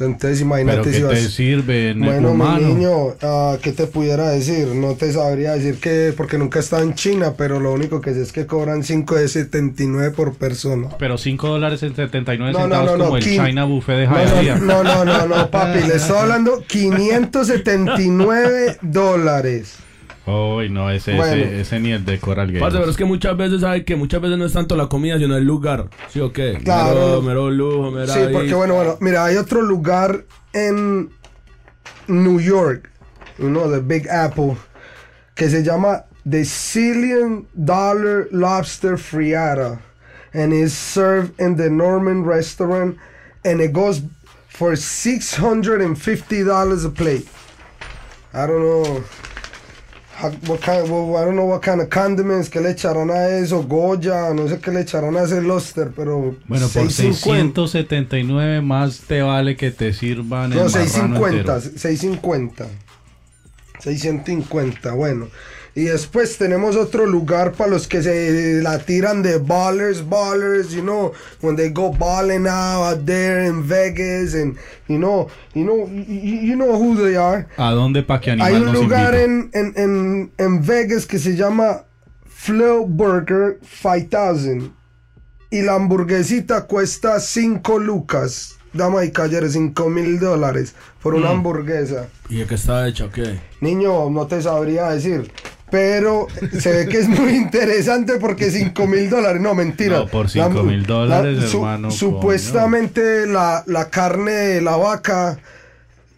Entonces Pero imagínate ¿qué si te vas... sirve, Bueno, humano? mi niño, ah, ¿qué te pudiera decir? No te sabría decir que, porque nunca he estado en China, pero lo único que sé es que cobran 5 de 79 por persona. Pero 5 dólares en 79 No, centavos no, no, como el quin- China Buffet de Hialeah. no, no, no, no, papi, le estoy hablando 579 dólares. Uy, no, ese, Bueno. ese, ese ni el de Coral Gables. Parce, pero es que muchas veces, ¿sabes que Muchas veces no es tanto la comida, sino el lugar. ¿Sí o qué? Claro. Mero, mero lujo, mero Sí, ahí. porque bueno, bueno, mira, hay otro lugar en New York, uno de Big Apple, que se llama The Cillian Dollar Lobster Friata, and is served in the Norman restaurant, and it goes for $650 a plate. I don't know. What kind, well, I don't know what kind of condiments que le echarán a eso, Goya, no sé qué le echarán a ese lobster, pero Bueno, por 650. 679 más te vale que te sirvan No, el marrano 650, entero. 650. 650, bueno. Y después tenemos otro lugar para los que se la tiran de ballers, ballers, you know, when they go balling out out there in Vegas and, you know, you know, you, you know who they are. ¿A dónde pa' que animal Hay un lugar en, en, en, en Vegas que se llama Flow Burger 5000 y la hamburguesita cuesta 5 lucas. Dama y caballeros, 5 mil dólares por Mm. una hamburguesa. ¿Y de qué está hecha qué? Niño, no te sabría decir. Pero se ve que es muy interesante porque 5 mil dólares. No, mentira. No, por La- 5.000 dólares, la- su- hermano, Supuestamente la, la carne de la vaca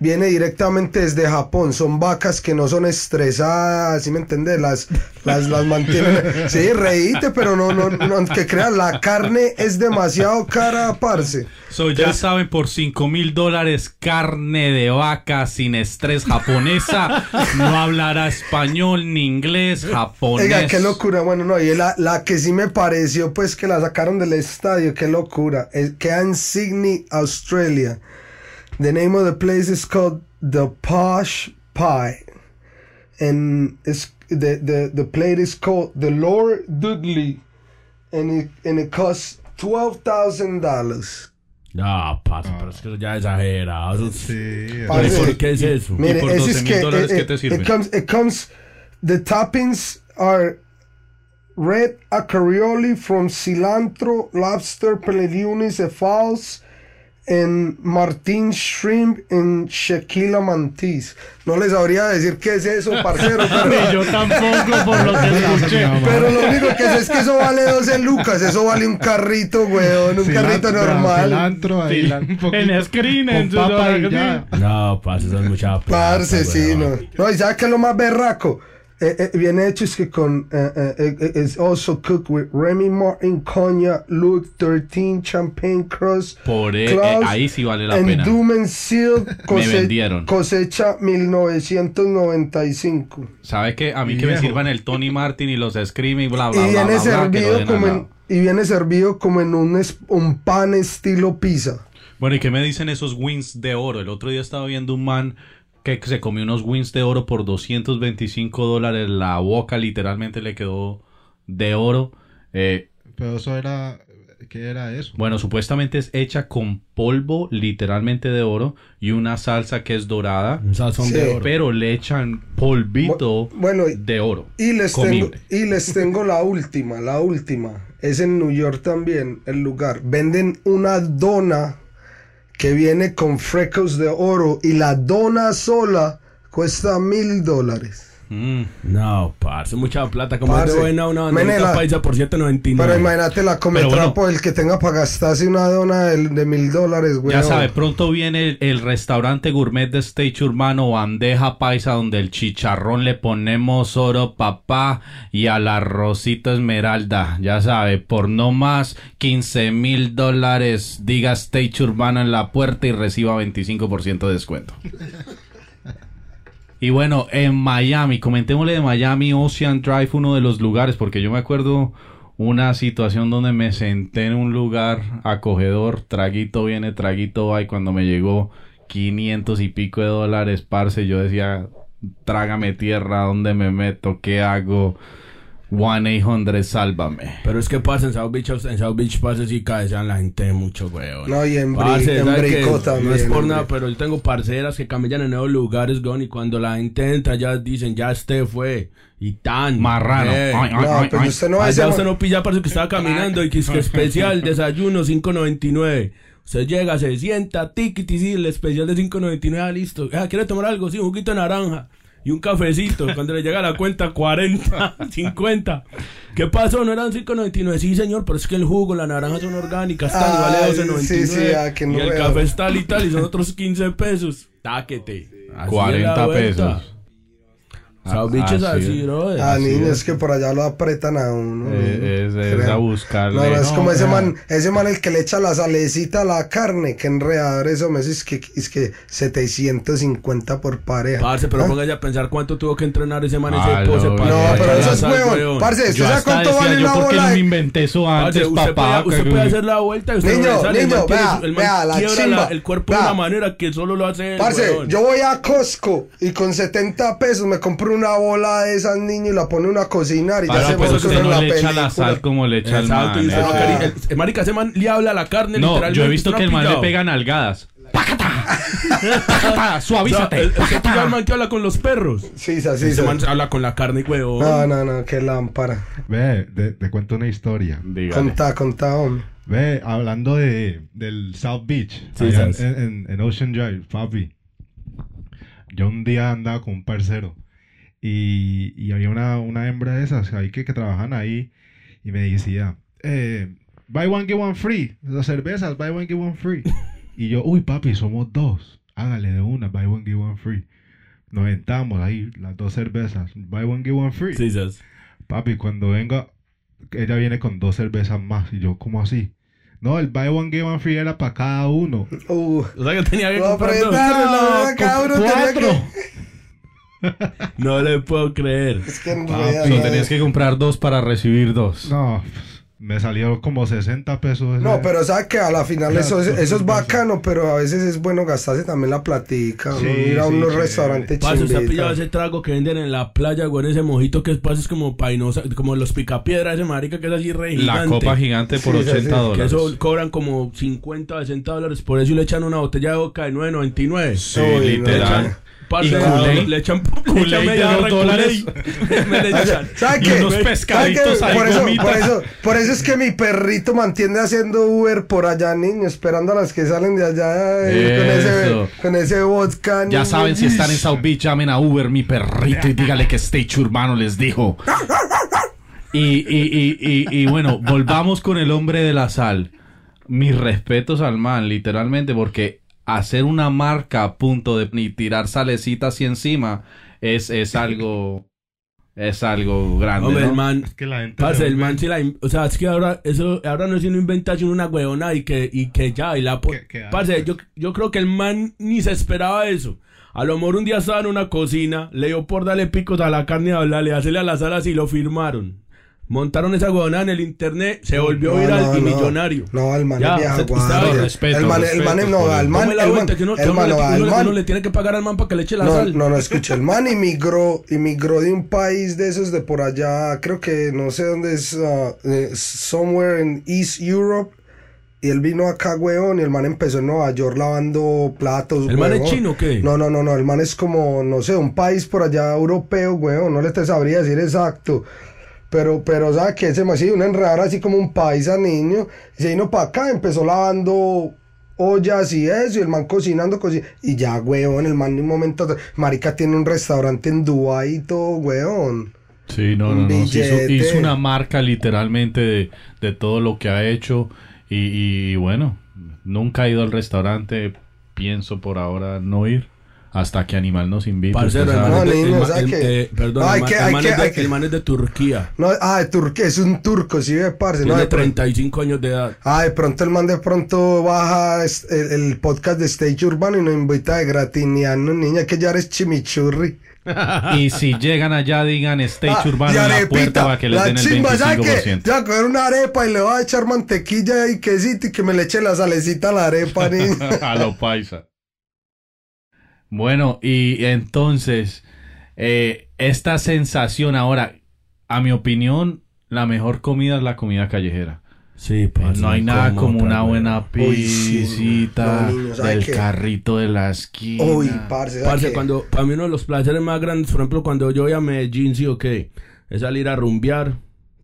viene directamente desde Japón. Son vacas que no son estresadas, ¿sí me entiendes? Las, las, las mantienen. Sí, reíte, pero no, no, no, que creas, la carne es demasiado cara, parce. So, ya saben, por 5 mil dólares, carne de vaca sin estrés japonesa. no hablará español ni inglés, japonés. Oiga, qué locura. Bueno, no, y la, la que sí me pareció, pues que la sacaron del estadio, qué locura. Es, queda en Sydney, Australia. The name of the place is called The Posh Pie. And it's, the, the, the plate is called The Lord Dudley. And it, and it costs $12,000. No, parce, pero es que eso ya es exagerado. Eso es- Sí, Parce, ¿Por qué es eso? Mire, por 12 es mil que dólares, eh, ¿qué eh, te sirve? It comes, it comes, the toppings are red acarioli from cilantro, lobster, peledunis, cephals, and martin shrimp and Shequila mantis. No les sabría decir qué es eso, parcero, Ni pero, yo tampoco, por lo que escuché. pero lo único que sé es que eso vale 12 lucas, eso vale un carrito, weón, un carrito normal. cilantro ahí, Cilan- un poquito, en screen, en su- papa y ya. No, parce, eso es mucha plata, Parce, sí, no. No, y ¿sabes qué es lo más berraco? Eh, eh, viene hecho es que con. eh, eh, eh, it's also cooked with Remy Martin, Cognac, Louis 13, Champagne Cross. Por Claus, eh, ahí sí vale la and pena. Doom and Seal, cose- cosecha 1995. ¿Sabe qué? A mí que me Viejo. sirvan el Tony Martin y los Scream y bla, Y bla, bla, viene, bla, bla, servido den como en, y viene servido como en un, es- un pan estilo pizza. Bueno, ¿y qué me dicen esos wings de oro? El otro día estaba viendo un man que se comió unos wings de oro por 225 dólares. La boca literalmente le quedó de oro. Eh, Pero eso era. ¿Qué era eso? bueno, supuestamente es hecha con polvo literalmente de oro y una salsa que es dorada. Un sazón Sí. de oro. Pero le echan polvito Bu- bueno, de oro. Y les, tengo, y les tengo la última, la última. Es en New York también, el lugar. Venden una dona que viene con frecos de oro y la dona sola cuesta mil dólares. Mm. No, parce, mucha plata. Como es de buena una banderita paisa por 7.99. Pero imagínate la come Pero bueno. trapo el que tenga para gastarse una dona de, de mil dólares, güey. Ya sabe, pronto viene el, el restaurante gourmet de Stage Urbano, bandeja paisa, donde el chicharrón le ponemos oro papá y al arrocito esmeralda. Ya sabe, por no más 15 mil dólares, diga Stage Urbano en la puerta y reciba 25% de descuento. Y bueno, en Miami, comentémosle de Miami, Ocean Drive, uno de los lugares, porque yo me acuerdo una situación donde me senté en un lugar acogedor, traguito viene, traguito va, y cuando me llegó 500 y pico de dólares, parce, yo decía, trágame tierra, ¿dónde me meto? ¿Qué hago? 1-800, sálvame. Pero es que pasa en South Beach, en South Beach pasa si cabecean la gente mucho, weón. No, y en, Parce, en. Brico también. No es por nada, pero yo tengo parceras que camellan en nuevos lugares, weón, y cuando la gente entra ya dicen, ya este fue, y tan. Marrano. eh. Ay, ay, No, ay, pero ay. usted no a Allá usted no pilla, parce, que estaba caminando y que es que especial, desayuno 5.99. Usted llega, se sienta, tiquiti, sí, el especial de 5.99, ah, listo. Ah, ¿quiere tomar algo? Sí, un juguito de naranja. Y un cafecito. Cuando le llega la cuenta, 40, 50. ¿Qué pasó? ¿No eran 5.99? Sí, señor, pero es que el jugo, la naranja son orgánicas, tal, y vale Ay, 12.99. sí, sí, ah, que no y el veo. café es tal y tal, y son otros 15 pesos. Táquete. Así es la 40 vuelta. South Beach es Ah, así, sí. bro. Ah, niño, es que por allá lo apretan a uno. Eh, es, es a buscarle. No, no, es No, como ese man, ese man el que le echa la salecita a la carne, que enredador eso, me dice es que, es que 750 por pareja. Parce, pero ¿Ah? póngase a pensar cuánto tuvo que entrenar ese man ese Ah, pose. No, pero eso es huevón. Parce, ¿usted Yo sabe cuánto decía, vale yo una bola no me inventé eso antes, Parce, usted, papá. puede, usted puede hacer la vuelta y usted Niño, no le sale, niño, vea, el man vea, la quiebra chimba. la- el cuerpo de una manera que solo lo hace Parce, yo voy a Costco y con 70 pesos me compro una bola de esas niños y la pone una a cocinar y ya Para, se pues suena no la le echa película. la sal como le echa el Exacto, man. usted eh. no Ah. quería- el- marica, ese man le habla a la carne No, literalmente. yo he visto ¿usted que el man le pega nalgadas. ¡Pácata! ¡Pácata! O sea, ¡Suavízate! el- el- el man que habla con los perros. Sí, sí, sí. Ese sí. man habla con la carne, huevón. No, no, no, qué lámpara. Ve, te, te cuento una historia. Dígale. Contá, contá, hombre. Ve, hablando de, del South Beach, Sí, allá en, sabes. en- en Ocean Drive, papi. Yo un día andaba con un parcero y, y había una, una hembra de esas ahí que, que trabajan ahí y me decía, eh, buy one, get one free. Las cervezas, buy one, get one free. y yo, uy, papi, somos dos. Hágale de una, buy one, get one free. Nos sentamos ahí, las dos cervezas, buy one, get one free. Sí, sabes. Papi, cuando venga, ella viene con dos cervezas más. Y yo, ¿cómo así? No, el buy one, get one free era para cada uno. Uh, O sea que tenía que comprar dos. cada uno tenía cuatro. que... No le puedo creer. Es que en Papi, realidad- No, tenías que comprar dos para recibir dos. No, me salió como 60 pesos. ese- No, pero sabe que a la final Ya, eso, es- eso es bacano, pero a veces es bueno gastarse también la platica, Sí, ¿no? ir a sí, unos chévere. restaurantes Parce, usted ha pillado ese trago que venden en la playa, güey, ese mojito que es, es como painosa, como los picapiedras, ese marica que es así re La gigante. copa gigante por Sí, sí, 80 sí. Que dólares. eso cobran como 50, 60 dólares. Por eso le echan una botella de boca de 9.99. Sí, Uy, no, literal. Parce, Y le- echan, echan de dos dólares. Kool-Aid. Me le echan. ¿Sabe Y qué? unos ¿Sabe qué? pescaditos ahí, por eso, por eso, por eso es que mi perrito mantiene haciendo Uber por allá, niño, esperando a las que salen de allá eh, con ese, con ese vodka. Ya niño. saben, si están en South Beach, llamen a Uber, mi perrito, y dígale que Stage Urbano les dijo. Y, y, y, y, y bueno, volvamos con el hombre de la sal. Mis respetos al man, literalmente, porque hacer una marca a punto de ni tirar salecita así encima es, es algo. Es algo grande. Hombre, ¿no? el man. Es que la gente. Parce, se el man sí la... O sea, es que ahora, eso, ahora no es sino inventarse una huevona y que, y que ya, y la... Parce, hace. yo, yo creo que el man ni se esperaba eso. A lo mejor un día estaba en una cocina, le dio por darle picos a la carne y hablarle, hacerle a las alas y lo firmaron. Montaron esa huevona en el internet, se volvió No, viral no, y no. millonario. No, el man Ya, es respeto, el man, el man, respeto no, él. man, el man, el man, no, le- man- uno le tiene que pagar al man para que le eche la No, sal. no, no, escucha, el man inmigró, inmigró de un país de esos de por allá, creo que no sé dónde es, uh, somewhere in East Europe, y él vino acá, weón, y el man empezó en Nueva York lavando platos, ¿El man es chino o qué? No, no, no, no, el man es como, no sé, un país por allá europeo, weón, no le te sabría decir exacto. Pero, pero, ¿sabes qué? Se me hacía una enredadera así como un paisa niño. Y se vino para acá, empezó lavando ollas y eso, y el man cocinando, cocina, y ya, weón, el man de un momento, marica tiene un restaurante en Dubái y todo, weón. Sí, no, Un no, no. hizo, una marca literalmente de, de todo lo que ha hecho. Y, y bueno, nunca he ido al restaurante. Pienso por ahora no ir hasta que Animal nos invite. Parcero, No, de- eh, Perdón, No, el man- es de- de Turquía. No, ah, de Turquía, es un turco, sí, ve, parce. No, Tiene de pronto- 35 años de edad. Ah, de pronto el man de pronto baja el, el podcast de Stage Urbano y nos invita de gratiniano, niña, que ya eres chimichurri. Y si llegan allá, digan Stage Ah, Urbano en la arepita, puerta para que les den el chimba, ¿sabe qué? 25%. Ya coger una arepa y le voy a echar mantequilla y quesito y que me le eche la salecita a la arepa, niña. a lo paisa. Bueno, y entonces, eh, esta sensación ahora, a mi opinión, la mejor comida es la comida callejera. Sí, parce, no hay nada como una buena Uy, sí, pisita niño, ¿sabe del carrito de la esquina. Uy, parce, ¿sabe Parce, cuando, para mí uno de los placeres más grandes, por ejemplo, cuando yo voy a Medellín, sí o qué, es salir a rumbear.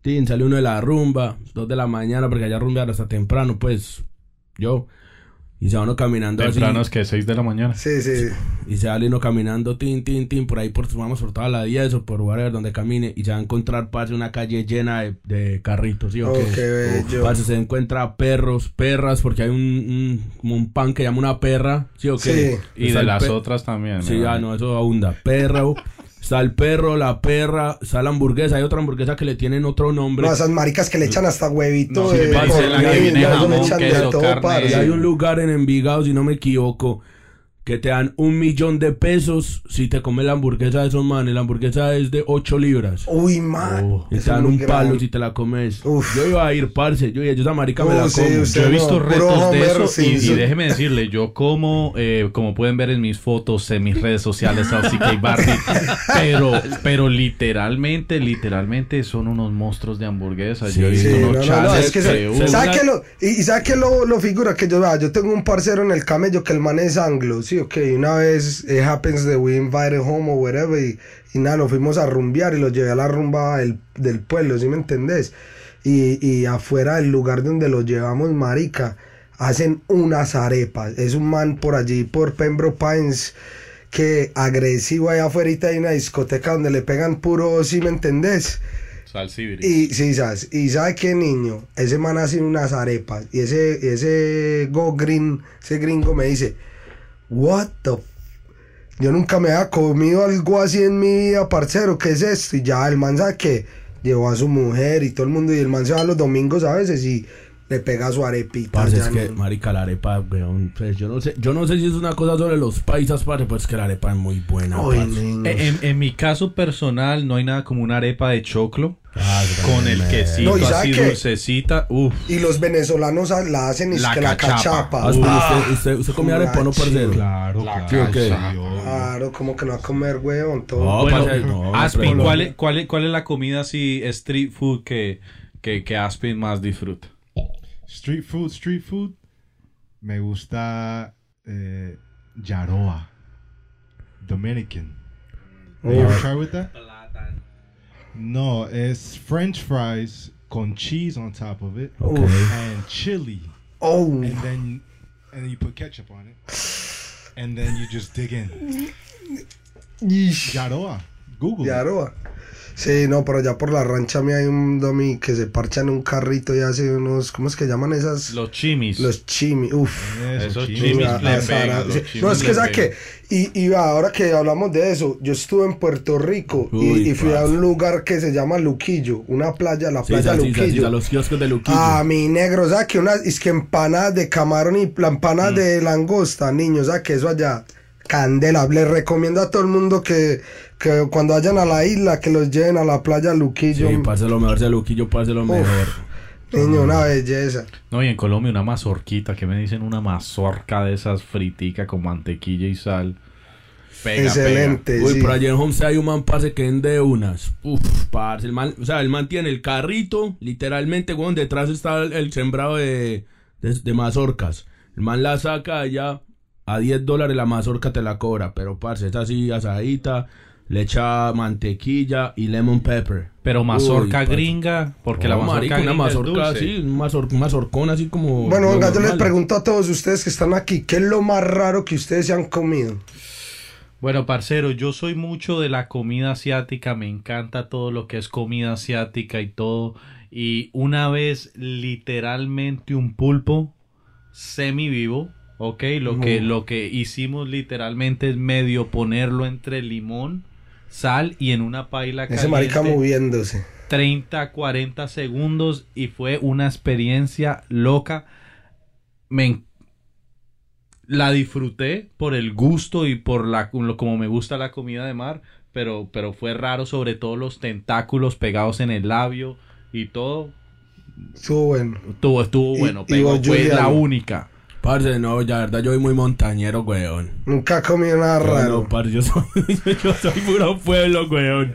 Tin, sale uno de la rumba, dos de la mañana, porque allá rumbear hasta temprano, pues, yo. Y se va uno caminando Temprano es así. que 6 de la mañana. Sí, sí. Y se sale uno caminando, tin, tin, tin, por ahí, por, vamos por toda la 10 o por whatever, donde camine. Y se va a encontrar, parce, una calle llena de, de carritos, sí o Oh, qué. qué bello. Parce, se encuentra perros, perras, porque hay un, un, como un pan que llama una perra, sí o qué. Sí. Y de las otras también. Sí, ah, no, eso abunda. Perro, está el perro, la perra, está la hamburguesa. Hay otra hamburguesa que le tienen otro nombre. No, esas maricas que le echan hasta huevito No, de sí, la que viene jamón, queso, carne. Y hay un lugar en Envigado, si no me equivoco, que te dan un millón de pesos si te comes la hamburguesa de esos manes. La hamburguesa es de 8 libras. Uy, man. Oh. Y te dan un palo grande. si te la comes. Uf. Yo iba a ir, parce. Yo, yo esa marica me la sí, como. usted- Yo he visto No, retos de eso y, déjeme decirle, yo como, eh, como pueden ver en mis fotos, en mis redes sociales, Saucy K. Barty, pero, pero literalmente, literalmente son unos monstruos de hamburguesas. yo he visto no, unos no, no, chales es que que, se- ¿sabe una- qué lo, y, y sabe qué lo, lo figura que yo? Yo tengo un parcero en el camello que el man es anglo, sí, ok, y una vez it happens that we invited home or whatever y, y nada, nos fuimos a rumbear y lo llevé a la rumba del, del pueblo, ¿sí me entendés? Y, y afuera del lugar donde lo llevamos, marica, hacen unas arepas, es un man por allí, por Pembroke Pines, que agresivo allá afuera hay una discoteca donde le pegan puro, ¿sí me entendés? Y sí, ¿sabes? Y ¿sabe qué niño? Ese man hace unas arepas. Y ese, ese Go Green, ese gringo me dice, What the f-?" Yo nunca me había comido algo así en mi vida, parcero. ¿Qué es esto? Y ya el man sabe que llevó a su mujer y todo el mundo. Y el man se va los domingos a veces y le pega su arepita. Parce, es que, marica, la arepa, weón, pues, yo no sé, yo no sé si es una cosa sobre los paisas, parce, pues que la arepa es muy buena, niño. Eh, En, en mi caso personal, no hay nada como una arepa de choclo con el quesito No, ¿y sabe así qué? dulcecita. Uf. Y los venezolanos la hacen y es La que la cachapa. cachapa. Ah, Ah, usted, usted, usted come arepa, ¿no, parcero? Claro, La claro. Claro, como que no va a comer, weón. Todo. No, Bueno, parce, no, Aspin, ¿cuál es, cuál, es, ¿cuál es la comida así street food que, que, que Aspin más disfruta? Street food, street food. Me gusta eh, Yaroa. Dominican. Have you ever tried with that? No, it's French fries con cheese on top of it Okay. and chili, Oh, and then and then you put ketchup on it, and then you just dig in. yeesh. Yaroa. Google. De it. Sí, no, pero allá por la rancha mía hay un domi que se parcha en un carrito y hace unos, ¿cómo es que llaman esas? Los chimis. Los chimi, uff. Eso, Esos chimis chimis No, es que le ¿sabes pegan. qué? Y, y ahora que hablamos de eso, yo estuve en Puerto Rico y- Uy, y, fui a un lugar que se llama Luquillo, una playa, la Sí, playa sí, sí, sí, Luquillo. a los kioscos de Luquillo. Ah, mi negro, ¿sabes que una, es que empanadas de camarón y la empanada Mm. de langosta, niños, ¿sabes que eso allá? Candela, les recomiendo a todo el mundo que, que cuando vayan a la isla, que los lleven a la playa Luquillo. sí, parce, lo mejor, ese Luquillo, parce, lo mejor. Niño, una belleza. No, y en Colombia una mazorquita, que me dicen una mazorca de esas fritica con mantequilla y sal. Pega, Excelente. Uy, sí. por allá en Homestead hay un man, parce, que vende unas. Uf, parce, el man, o sea, el man tiene el carrito, literalmente, weón, detrás está el, el sembrado de, de, de mazorcas. El man la saca allá, a 10 dólares la mazorca te la cobra, pero, parce, es así, asadita, le echa mantequilla y lemon pepper. Pero mazorca gringa, porque la No, mazorca marico, una gringa es mazorca dulce. así, un, mazor, mazorcón así como... Bueno, venga, yo les pregunto a todos ustedes que están aquí, ¿qué es lo más raro que ustedes se han comido? Bueno, parcero, yo soy mucho de la comida asiática, me encanta todo lo que es comida asiática y todo. Y una vez, literalmente, un pulpo semi vivo, ¿ok? Lo, que, lo que hicimos literalmente es medio ponerlo entre limón, sal y en una paila Ese marica caliente, moviéndose. 30, 40 segundos y fue una experiencia loca. Me la disfruté por el gusto y por la como me gusta la comida de mar, pero pero fue raro sobre todo los tentáculos pegados en el labio y todo. Estuvo bueno. Estuvo estuvo Y- bueno, y pero vos, fue la única. Parce, no, la verdad yo soy muy montañero, weón. Nunca he comido nada Yo raro. No, parce, yo soy, yo soy puro pueblo, weón.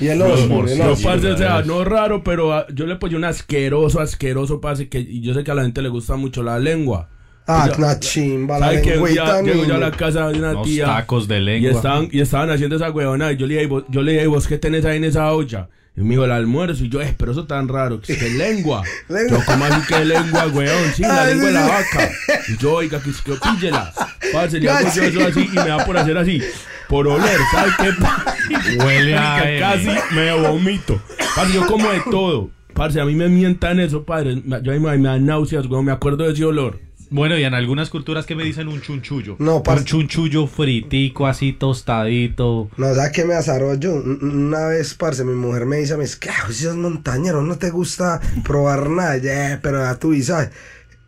y el oso, el. No, oso. parce, o sea, no raro, pero ah, yo le puse un asqueroso, asqueroso, parce, que y yo sé que a la gente le gusta mucho la lengua. Ah, Yo- una chimba, la ¿Sabe que lengüita, día llego yo a la casa de una Unos tía tacos de y lengua. estaban, y estaban haciendo esa huevona y yo le dije, "¿Vos- yo le dije, ¿vos qué tenés ahí en esa olla? Y me dijo, el almuerzo. Y yo, eh, pero eso tan raro, que es que lengua. Lengua. yo, ¿cómo así que lengua, weón? Sí, la Ay, lengua de la vaca. Y yo, oiga, que, que píllela. Parce, le hago Ya, yo eso así y me da por hacer así. Por oler, ¿sabes qué? Huele a M. casi me vomito. Parce, yo como de todo. Parce, a mí me mientan eso, padre. Yo ahí me, me dan náuseas, weón. Me acuerdo de ese olor. Bueno, y en algunas culturas que me dicen un chunchullo. No, parce. un chunchullo fritico así tostadito. No, ¿sabes qué me azaró yo? Un- Una vez, parce, mi mujer me dice, me dice, ¿qué hago si sos montañero? ¿No te gusta probar nada? Ya, pero ya tú y sabes.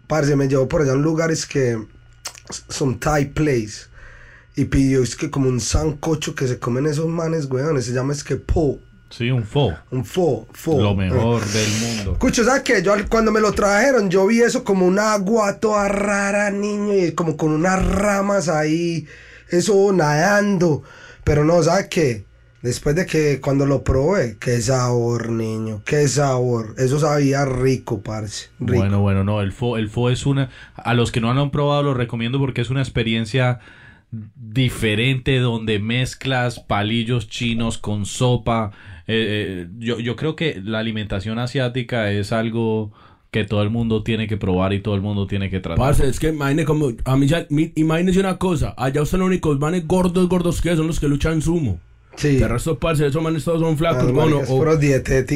Parce, me llevó por allá a un lugar, es que son Thai place. Y pidió, es que como un sancocho que se comen esos manes, weón. Se llama, es que po. Sí, un fo. Un fo, fo. Lo mejor del mundo. Escucho, ¿sabes qué? Yo cuando me lo trajeron, yo vi eso como un agua toda rara, niño, y como con unas ramas ahí, eso nadando. Pero no, ¿sabes qué? Después de que cuando lo probé, qué sabor, niño, qué sabor. Eso sabía rico, parce. Rico. Bueno, bueno, no, el fo, el fo es una... A los que no lo han probado lo recomiendo porque es una experiencia diferente donde mezclas palillos chinos con sopa. Eh, eh, yo, yo creo que la alimentación asiática es algo que todo el mundo tiene que probar y todo el mundo tiene que tratar. Parce, es que imagine como, a mí ya, mi- imagínese una cosa, allá usted los únicos manes gordos, gordos que son los que luchan sumo. sí. El resto, parce, esos manes todos son flacos, bueno, o,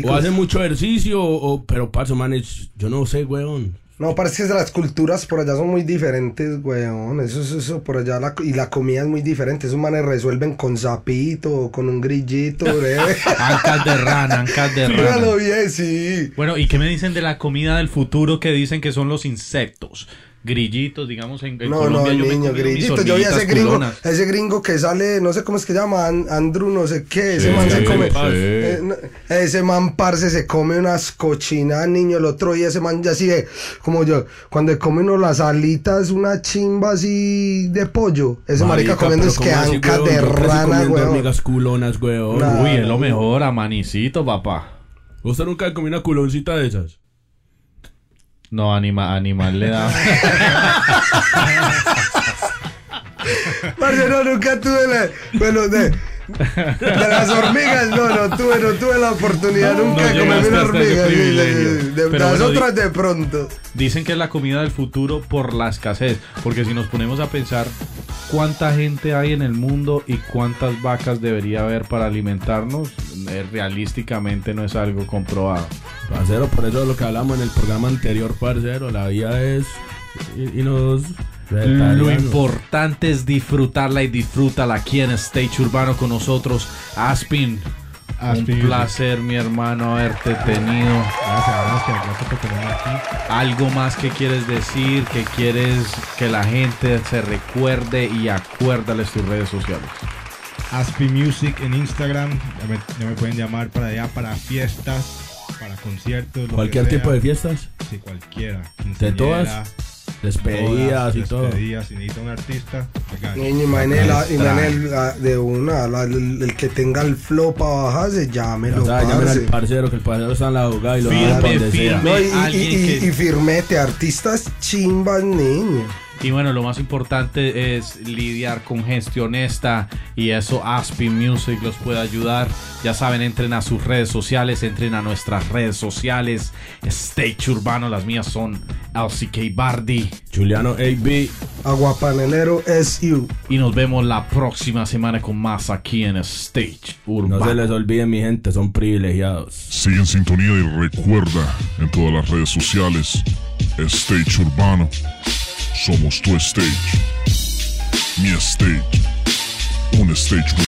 o hacen mucho ejercicio, o, o- pero parce, manes, yo no sé, weón. No, parece que las culturas por allá son muy diferentes, weón. Eso es eso, por allá. la- y la comida es muy diferente. Esos manes resuelven con sapito o con un grillito, breve. Ancas de rana, ancas de Míralo rana. bien, sí. Bueno, ¿y qué me dicen de la comida del futuro que dicen que son los insectos? Grillitos, digamos, en, en No, Colombia no, yo me niño, comí mis grillito. Yo vi a ese gringo, ese gringo que sale, no sé cómo es que llama, An- Andrew, no sé qué. Ese Sí, man se come. sí. eh, no, ese man, parce, se come unas cochinas, niño. El otro día ese man ya así de, como yo, cuando come uno las alitas, una chimba así de pollo. Ese marica, comiendo pero es que ¿cómo así, ancas weón? de rana, comiendo weón. hormigas culonas, weón. Nah. Uy, es lo mejor, a manicito, papá. ¿Usted nunca comió una culoncita de esas? No, anima, animal le da. Parce, no, nunca tuve la. Bueno, de, de las hormigas, no, no tuve, no tuve la oportunidad No, nunca de no comerme llegaste una hormiga. De, de- Pero las bueno, otras de pronto. Dicen que es la comida del futuro por la escasez. Porque si nos ponemos a pensar cuánta gente hay en el mundo y cuántas vacas debería haber para alimentarnos, eh, realísticamente no es algo comprobado. Parcero, por eso es lo que hablamos en el programa anterior, parcero. La vida es. Y, y nos. Lo importante es disfrutarla y disfrútala aquí en Stage Urbano con nosotros. Aspin, Aspin, un placer, mi hermano, haberte tenido. Gracias, gracias, gracias por tenerme aquí. Algo más que quieres decir, que quieres que la gente se recuerde y acuérdales tus redes sociales. Aspi Music en Instagram. Ya me, ya me pueden llamar para allá, para fiestas, conciertos. lo Cualquier que sea. tipo de fiestas, Sí, cualquiera. ¿De todas? Despedidas y todo. Despedidas, si necesita un artista. Niño, imagínate de una, la- el, el que tenga el flow para bajarse, llámelo, O sea, llamen al parce. parcero, que el parcero está en la jugada y lo Firme, firme. No, y, y- y- que- y firmete, artistas chimbas, niño. Y bueno, lo más importante es lidiar con gente honesta y eso Aspin Music los puede ayudar. Ya saben, entren a sus redes sociales, entren a nuestras redes sociales. Stage Urbano, las mías son LCK Bardi. Juliano AB. Aguapanelero SU. Y nos vemos la próxima semana con más aquí en Stage Urbano. No se les olvide, mi gente, son privilegiados. Sigue en sintonía y recuerda en todas las redes sociales, Stage Urbano. Somos tu stage. Mi stage. Un stage